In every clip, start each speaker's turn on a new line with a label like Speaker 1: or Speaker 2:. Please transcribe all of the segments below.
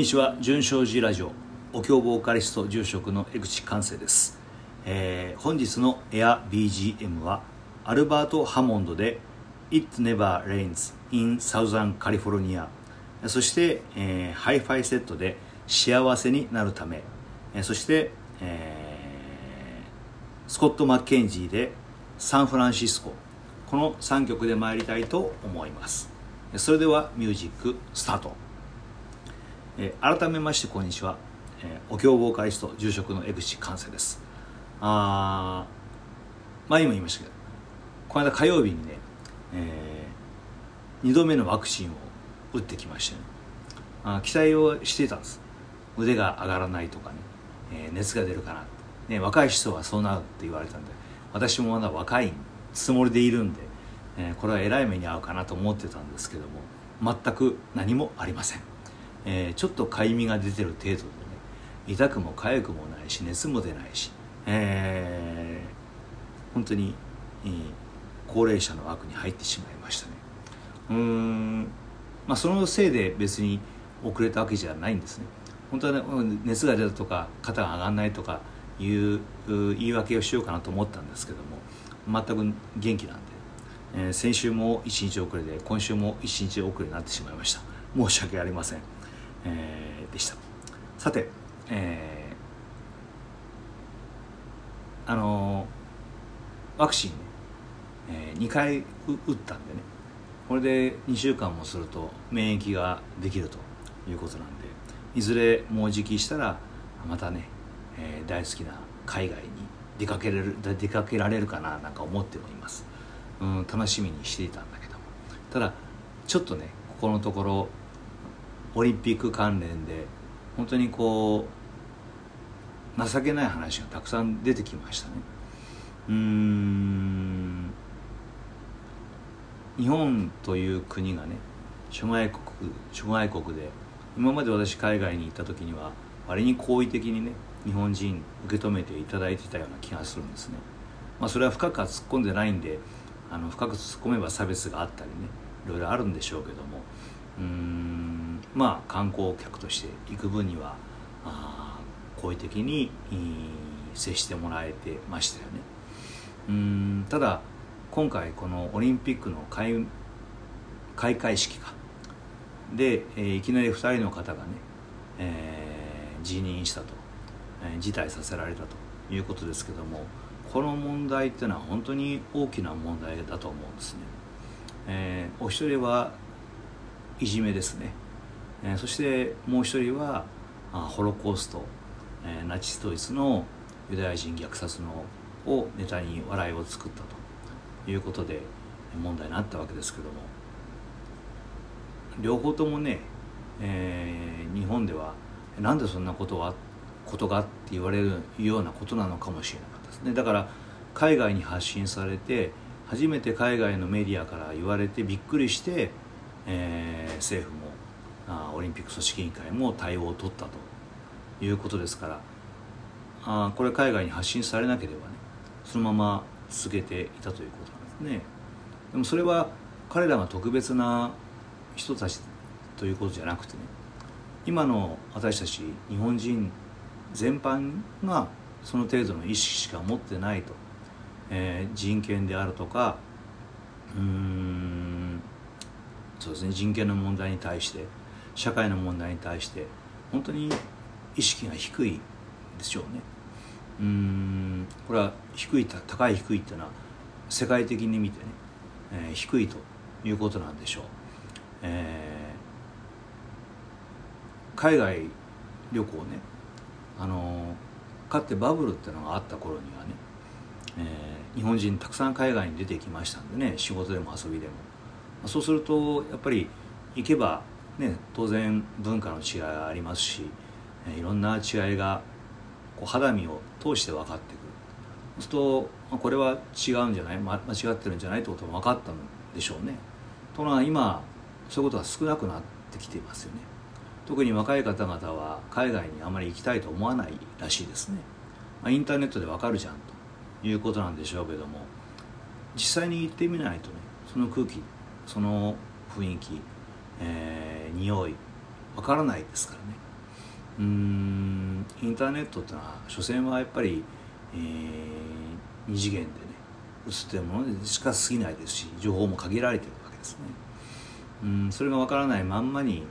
Speaker 1: こんにちは純正寺ラジオ。お経ボーカリスト住職の江口寛生です、えー本日のエア BGM はアルバート・ハモンドで「It Never Rains in Southern California」そして、えーハイファイセットで「幸せになるため」そして、えースコット・マッケンジーで「サンフランシスコ」この3曲で参りたいと思います。それではミュージックスタート。え改めましてこんにちは、えーお経ボーカリスト住職の江口寛生です。あ前にも言いましたけどこの間火曜日にね、え2度目のワクチンを打ってきましてねあ期待をしていたんです。腕が上がらないとかね、えー熱が出るかなね、若い人はそうなるって言われたんで私もまだ若いつもりでいるんで、えーこれはえらい目に遭うかなと思ってたんですけども全く何もありません。えーちょっとかゆみが出てる程度でね痛くも痒くもないし熱も出ないし、えー本当に、えー高齢者の枠に入ってしまいましたね。うーんまあそのせいで別に遅れたわけじゃないんですね。本当はね熱が出たとか肩が上がらないとかいうう言い訳をしようかなと思ったんですけども全く元気なんで、えー先週も1日遅れで今週も1日遅れになってしまいました。申し訳ありません、えーでした。さて、えーあのワクチンね、え2回打ったんでねこれで2週間もすると免疫ができるということなんでいずれもうじきしたらまたね、えー大好きな海外に出かけれる出かけられるかななんか思っております、うん、楽しみにしていたんだけども。ただちょっとねここのところオリンピック関連で本当にこう情けない話がたくさん出てきましたね。うん。日本という国がね諸外国諸外国で今まで私海外に行った時には割に好意的にね日本人受け止めていただいてたような気がするんですね。まあそれは深くは突っ込んでないんであの深く突っ込めば差別があったりねいろいろあるんでしょうけども。うーん。まあ観光客として行く分には好意的に接してもらえてましたよね。うんただ今回このオリンピックの開開会式か。で、えーいきなり2人の方がね、えー辞任したと、えー辞退させられたということですけどもこの問題っていうのは本当に大きな問題だと思うんですね、えーお一人はいじめですね、えーそしてもう一人はあホロコースト、えーナチスドイツのユダヤ人虐殺のをネタに笑いを作ったということで問題になったわけですけども。両方ともね、えー日本ではなんでそんなことはことがって言われるようなことなのかもしれなかったですね。だから海外に発信されて初めて海外のメディアから言われてびっくりして、えー政府もあオリンピック組織委員会も対応を取ったということですからあこれ海外に発信されなければねそのまま続けていたということなんですね。でもそれは彼らが特別な人たちということじゃなくてね今の私たち日本人全般がその程度の意識しか持ってないと、えー人権であるとかうーんそうですね人権の問題に対して社会の問題に対して本当に意識が低いでしょうね。うんこれは低い高い低いっていうのは世界的に見てね、えー低いということなんでしょう、えー海外旅行ねあのかつてバブルっていうのがあった頃にはね、えー日本人たくさん海外に出てきましたんでね仕事でも遊びでも。まあそうするとやっぱり行けばね当然文化の違いがありますし、いろんな違いがこう肌身を通して分かってくる。そうするとこれは違うんじゃない？間違ってるんじゃない？ってことも分かったんでしょうね。ところが今そういうことが少なくなってきていますよね。特に若い方々は海外にあまり行きたいと思わないらしいですね、まあ、インターネットでわかるじゃんということなんでしょうけども実際に行ってみないとねその空気その雰囲気、えー匂い。わからないですからね。うんインターネットってのは所詮はやっぱり、えー、2次元でね映ってるものでしか過ぎないですし情報も限られてるわけですね。うんそれがわからないまんまに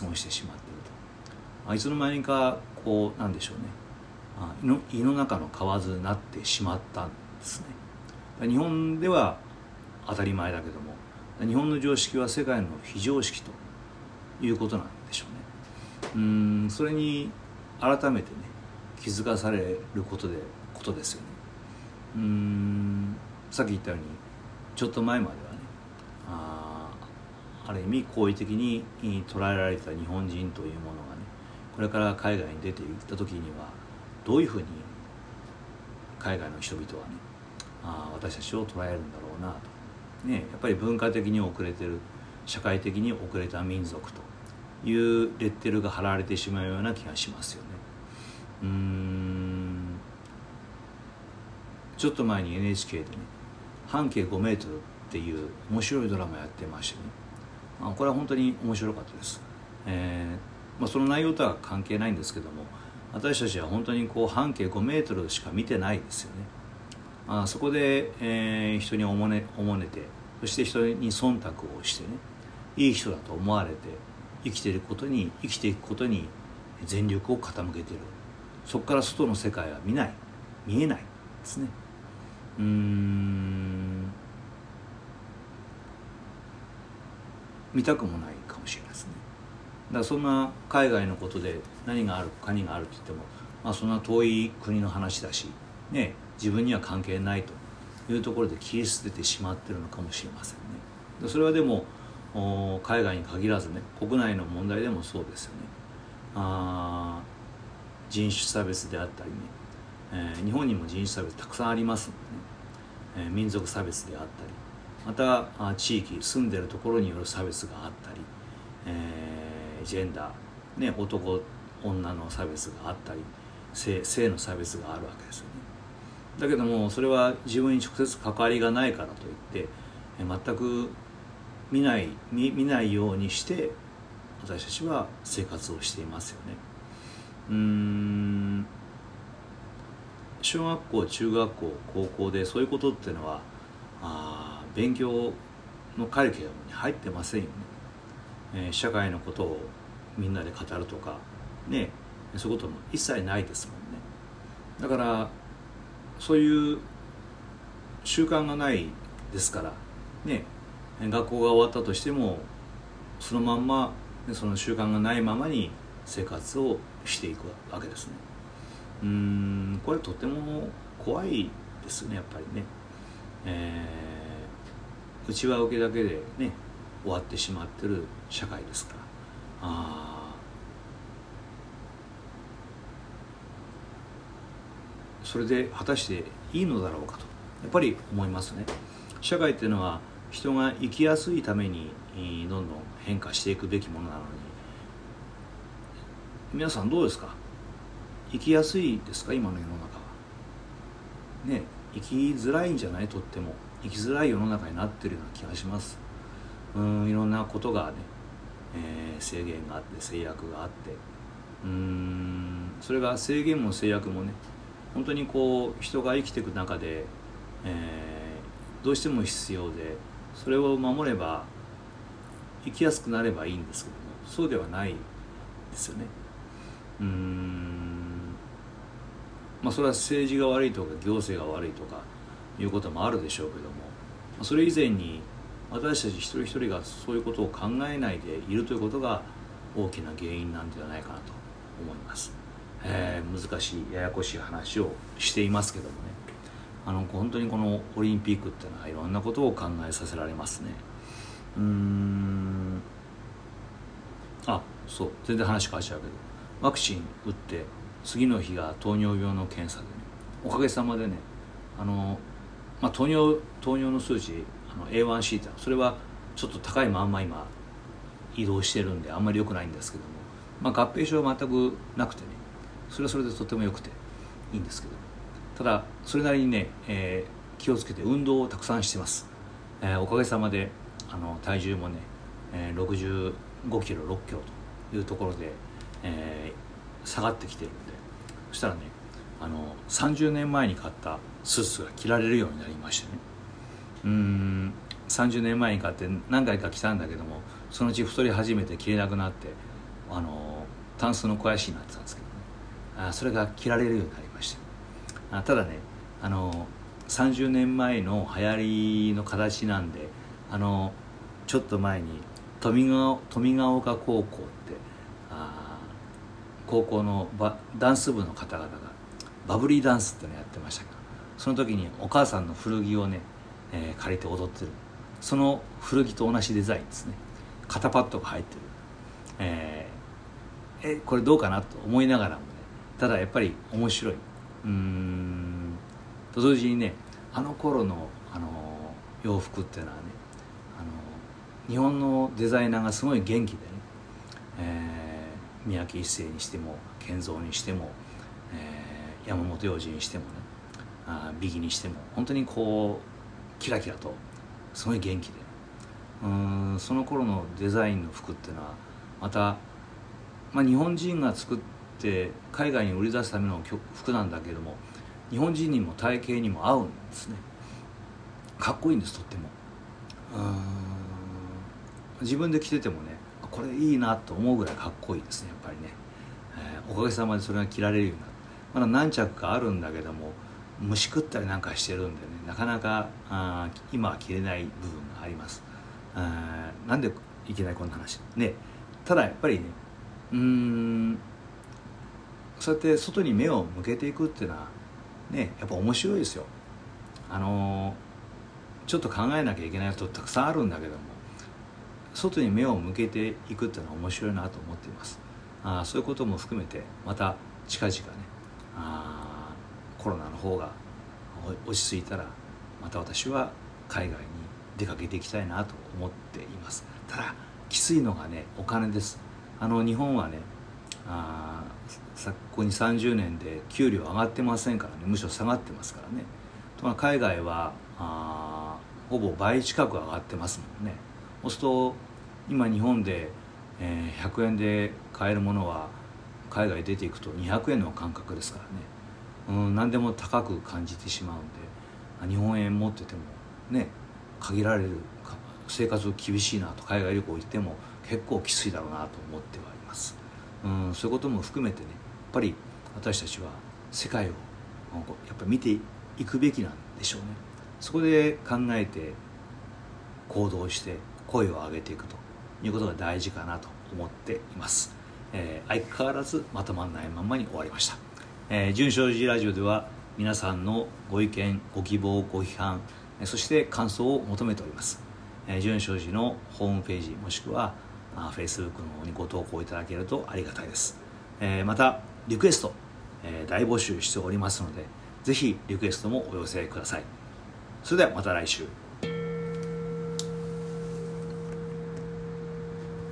Speaker 1: 過ごしてしまってると。あいつの間にかこうなんでしょうね。あ胃の胃の中の蛙になってしまったんですね。日本では当たり前だけども日本の常識は世界の非常識ということなんでしょうね。うんそれに改めてね気づかされることでことですよね。うんさっき言ったようにちょっと前まではねあある意味好意的に捉えられた日本人というものがねこれから海外に出ていった時にはどういうふうに海外の人々はねあ私たちを捉えるんだろうなとね、やっぱり文化的に遅れてる社会的に遅れた民族というレッテルが貼られてしまうような気がしますよね。うんちょっと前に NHK でね「半径5メートル」っていう面白いドラマやってましてね、まあ、これは本当に面白かったです。えーまあ、その内容とは関係ないんですけども私たちは本当にこう半径5メートルしか見てないですよね。あそこで、えー、人におもねおもねてそして人に忖度をしてねいい人だと思われて生きてることに生きていくことに全力を傾けてる。そこから外の世界は見ない。見えない。ですね。うん。見たくもないかもしれないですね。だからそんな海外のことで何があるかにがあるって言っても、まあ、そんな遠い国の話だしね自分には関係ないというところで切り捨ててしまってるのかもしれませんね。それはでも海外に限らずね国内の問題でもそうですよね。あ人種差別であったりね、えー、日本にも人種差別たくさんありますのでね、えー、民族差別であったりまた地域住んでるところによる差別があったり、えー、ジェンダー、ね、男女の差別があったり性性の差別があるわけですよだけどもそれは自分に直接関わりがないからといって全く見ない見見ないようにして私たちは生活をしていますよね。うん。小学校中学校高校でそういうことっていうのはあ勉強のカリキュラムに入ってませんよね、えー、社会のことをみんなで語るとかねそういうことも一切ないですもんね。だからそういう習慣がないですからね学校が終わったとしてもそのまんまその習慣がないままに生活をしていくわけですね。うんこれとても怖いですねやっぱりね、えー、内輪受けだけでね終わってしまってる社会ですから。ああそれで果たしていいのだろうかとやっぱり思いますね。社会っていうのは人が生きやすいためにどんどん変化していくべきものなのに。皆さんどうですか？生きやすいですか？今の世の中は。ね生きづらいんじゃない？とっても。生きづらい世の中になってるような気がします。うんいろんなことがね、えー、制限があって制約があって。うんそれが制限も制約もね本当にこう人が生きていく中で、えー、どうしても必要でそれを守れば生きやすくなればいいんですけどもそうではないですよね。うんまあそれは政治が悪いとか行政が悪いとかいうこともあるでしょうけどもそれ以前に私たち一人一人がそういうことを考えないでいるということが大きな原因なんではないかなと思います。えー、難しいややこしい話をしていますけどもね。あの本当にこのオリンピックっていうのはいろんなことを考えさせられますね。うん。あそう。全然話変わっちゃうけど。ワクチン打って次の日が糖尿病の検査でね。おかげさまでねあの、まあ、糖尿糖尿の数値あの A1C ってそれはちょっと高いまんま今移動してるんであんまり良くないんですけども、まあ、合併症は全くなくてね。それはそれでとてもよくていいんですけど。ただそれなりにね、えー、気をつけて運動をたくさんしてます、えー、おかげさまであの体重もね、えー、65キロ6キロというところで、えー、下がってきてるんで。そしたらねあの30年前に買ったスーツが着られるようになりましてね。うん30年前に買って何回か着たんだけどもそのうち太り始めて着れなくなってあのタンスの肥やしになってたんですけど。あそれが着られるようになりました。あただねあの30年前の流行りの形なんであのちょっと前に富ヶ富ヶ丘高校ってあ高校のバダンス部の方々がバブリーダンスってのやってましたけどその時にお母さんの古着をね、えー、借りて踊ってる。その古着と同じデザインですね。肩パッドが入ってる、えー、えこれどうかなと思いながらもただやっぱり面白い。うん。と同時にねあの頃のあの洋服っていうのはねあの日本のデザイナーがすごい元気でね、えー、三宅一生にしても健三にしても、えー、山本洋次にしてもねあビギにしても本当にこうキラキラとすごい元気でうんその頃のデザインの服っていうのはまた、まあ、日本人が作って海外に売り出すための服なんだけども日本人にも体型にも合うんですね。かっこいいんですとっても。自分で着ててもねこれいいなと思うぐらいかっこいいですねやっぱりね、えー、おかげさまでそれが着られるようになる。まだ何着かあるんだけども虫食ったりなんかしてるんでねなかなかあ今は着れない部分があります。あなんでいけないこんな話？ねただやっぱりねうんそうやって外に目を向けていくっていうのはねやっぱ面白いですよ。あのちょっと考えなきゃいけないことたくさんあるんだけども外に目を向けていくっていうのは面白いなと思っています。あそういうことも含めてまた近々ねあコロナの方が落ち着いたらまた私は海外に出かけていきたいなと思っています。ただきついのがねお金です。あの日本はねあ昨今に30年で給料上がってませんからね。むしろ下がってますからね。と海外はあほぼ倍近く上がってますもんね。そうすると今日本で、えー、100円で買えるものは海外出ていくと200円の感覚ですからね、うん、何でも高く感じてしまうんで日本円持っててもね限られる生活厳しいなと海外旅行行っても結構きついだろうなと思ってはいます、うん、そういうことも含めてねやっぱり私たちは世界をやっぱ見ていくべきなんでしょうね。そこで考えて行動して声を上げていくということが大事かなと思っています、えー、相変わらずまとまらないままに終わりました、えー、純正寺ラジオでは皆さんのご意見ご希望ご批判そして感想を求めております。純正寺のホームページもしくは Facebook の方にご投稿いただけるとありがたいです。えまたリクエストえ大募集しておりますのでぜひリクエストもお寄せください。それではまた来週。